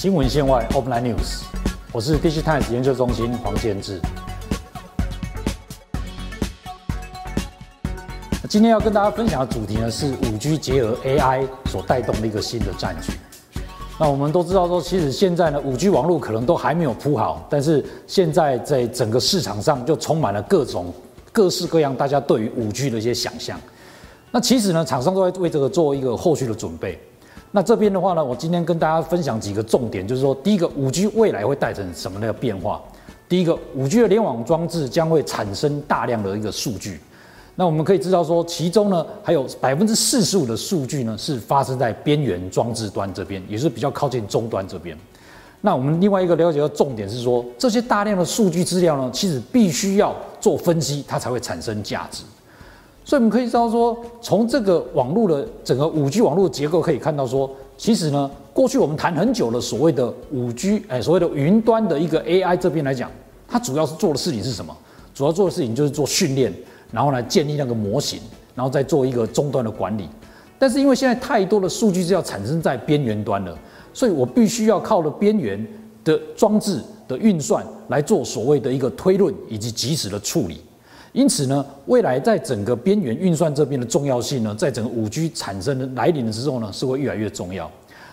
新闻线外 Open News，我是 Digitimes 研究中心黄建志。今天要跟大家分享的主题呢是五 G 结合 AI 所带动的一个新的战局。那我们都知道说，其实现在呢五 G 网络可能都还没有铺好，但是现在在整个市场上就充满了各种各式各样大家对于五 G 的一些想象。那其实呢，厂商都在为这个做一个后续的准备。那这边的话呢，我今天跟大家分享几个重点，就是说，第一个，五 G 未来会带成什么的变化？第一个，五 G 的联网装置将会产生大量的一个数据。那我们可以知道说，其中呢，还有百分之四十五的数据呢，是发生在边缘装置端这边，也是比较靠近终端这边。那我们另外一个了解的重点是说，这些大量的数据资料呢，其实必须要做分析，它才会产生价值。所以我们可以知道说，从这个网络的整个五 G 网络结构可以看到说，其实呢，过去我们谈很久的所谓的五 G，哎，所谓的云端的一个 AI 这边来讲，它主要是做的事情是什么？主要做的事情就是做训练，然后来建立那个模型，然后再做一个终端的管理。但是因为现在太多的数据是要产生在边缘端了，所以我必须要靠了边缘的装置的运算来做所谓的一个推论以及及时的处理。因此呢，未来在整个边缘运算这边的重要性呢，在整个五 G 产生的来临的时候呢，是会越来越重要。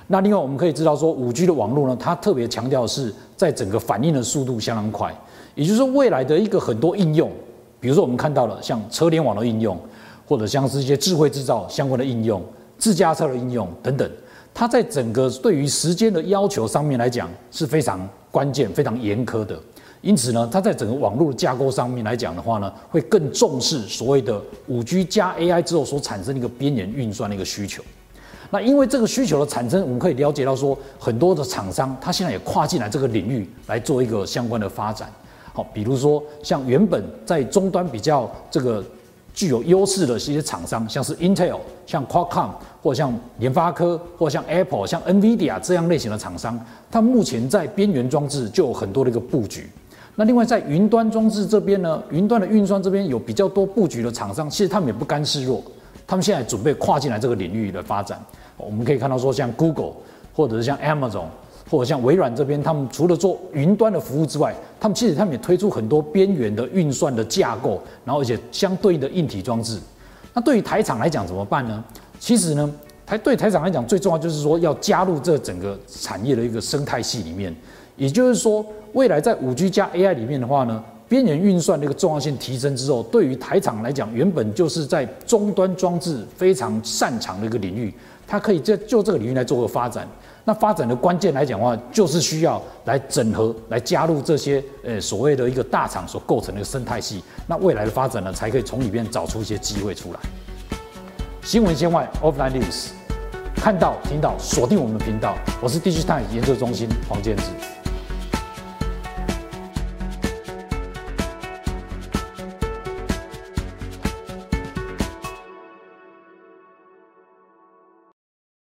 那另外我们可以知道说，五 G 的网络呢，它特别强调是在整个反应的速度相当快，也就是说未来的一个很多应用，比如说我们看到了像车联网的应用，或者像是一些智慧制造相关的应用、自驾车的应用等等，它在整个对于时间的要求上面来讲是非常关键、非常严苛的。因此呢，它在整个网络架构上面来讲的话呢，会更重视所谓的五 G 加 AI 之后所产生的一个边缘运算的一个需求。那因为这个需求的产生，我们可以了解到说，很多的厂商它现在也跨进来这个领域来做一个相关的发展。好，比如说像原本在终端比较这个具有优势的一些厂商，像是 Intel、像 Qualcomm 或像联发科或像 Apple、像 NVIDIA 这样类型的厂商，它目前在边缘装置就有很多的一个布局。那另外在云端装置这边呢，云端的运算这边有比较多布局的厂商，其实他们也不甘示弱，他们现在准备跨进来这个领域的发展。我们可以看到说，像 Google 或者是像 Amazon 或者像微软这边，他们除了做云端的服务之外，他们其实他们也推出很多边缘的运算的架构，然后而且相对应的硬体装置。那对于台厂来讲怎么办呢？其实呢，台对台厂来讲最重要就是说要加入这整个产业的一个生态系里面。也就是说，未来在五 G 加 AI 里面的话呢，边缘运算的一个重要性提升之后，对于台厂来讲，原本就是在终端装置非常擅长的一个领域，它可以在就这个领域来做个发展。那发展的关键来讲的话，就是需要来整合、来加入这些呃所谓的一个大厂所构成的一个生态系。那未来的发展呢，才可以从里面找出一些机会出来。新闻线外 Offline News，看到听到锁定我们的频道，我是 Digital 研究中心黄建志。